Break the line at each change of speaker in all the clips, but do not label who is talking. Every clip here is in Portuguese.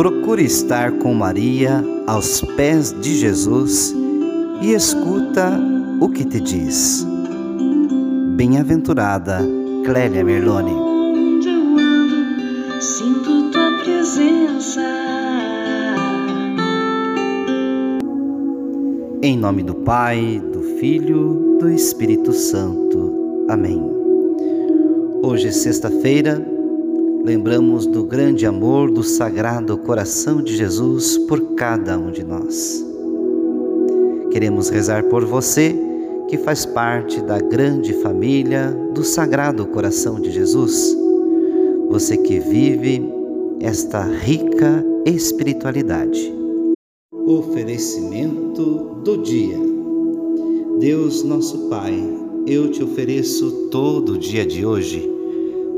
Procure estar com Maria aos pés de Jesus e escuta o que te diz. Bem-aventurada Clélia Merlone.
Onde eu ando, sinto tua presença.
Em nome do Pai, do Filho, do Espírito Santo. Amém. Hoje, é sexta-feira, lembramos do grande amor do Sagrado Coração de Jesus por cada um de nós. Queremos rezar por você que faz parte da grande família do Sagrado Coração de Jesus. Você que vive esta rica espiritualidade. Oferecimento do dia. Deus nosso Pai, eu te ofereço todo o dia de hoje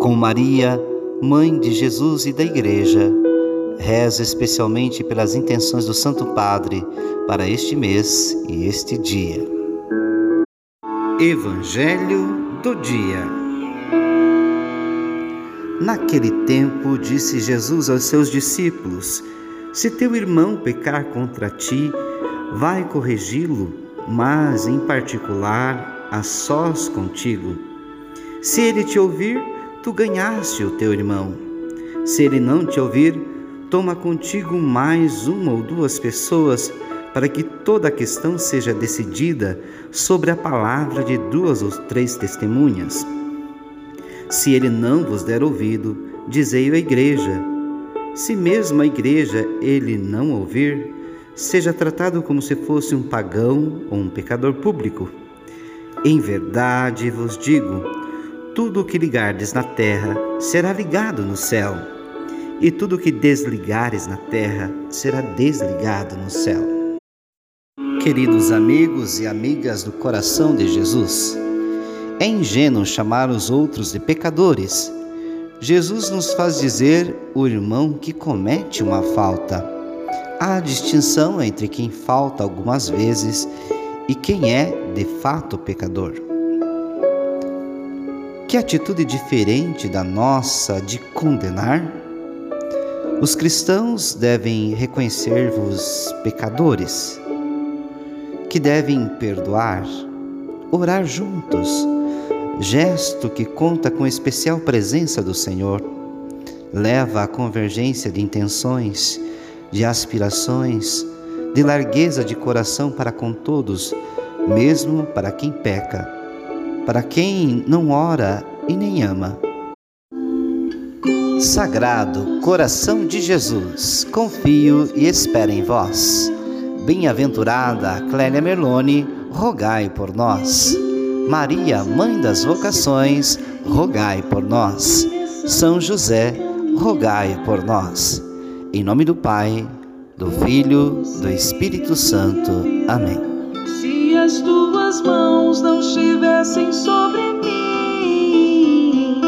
com Maria, mãe de Jesus e da Igreja, rezo especialmente pelas intenções do Santo Padre para este mês e este dia. Evangelho do Dia Naquele tempo, disse Jesus aos seus discípulos: Se teu irmão pecar contra ti, vai corrigi-lo, mas em particular a sós contigo. Se ele te ouvir, tu ganhaste o teu irmão. Se ele não te ouvir, toma contigo mais uma ou duas pessoas, para que toda a questão seja decidida sobre a palavra de duas ou três testemunhas. Se ele não vos der ouvido, dizei-o à igreja. Se mesmo a igreja ele não ouvir, seja tratado como se fosse um pagão ou um pecador público. Em verdade vos digo, tudo o que ligardes na terra será ligado no céu, e tudo o que desligares na terra será desligado no céu. Queridos amigos e amigas do coração de Jesus, é ingênuo chamar os outros de pecadores. Jesus nos faz dizer o irmão que comete uma falta. Há distinção entre quem falta algumas vezes e quem é de fato pecador. Que atitude diferente da nossa de condenar? Os cristãos devem reconhecer-vos pecadores, que devem perdoar, orar juntos, gesto que conta com a especial presença do Senhor, leva à convergência de intenções, de aspirações, de largueza de coração para com todos, mesmo para quem peca para quem não ora e nem ama. Sagrado coração de Jesus, confio e espero em vós. Bem-aventurada Clélia Merlone, rogai por nós. Maria, Mãe das Vocações, rogai por nós. São José, rogai por nós. Em nome do Pai, do Filho, do Espírito Santo. Amém
as tuas mãos não estivessem sobre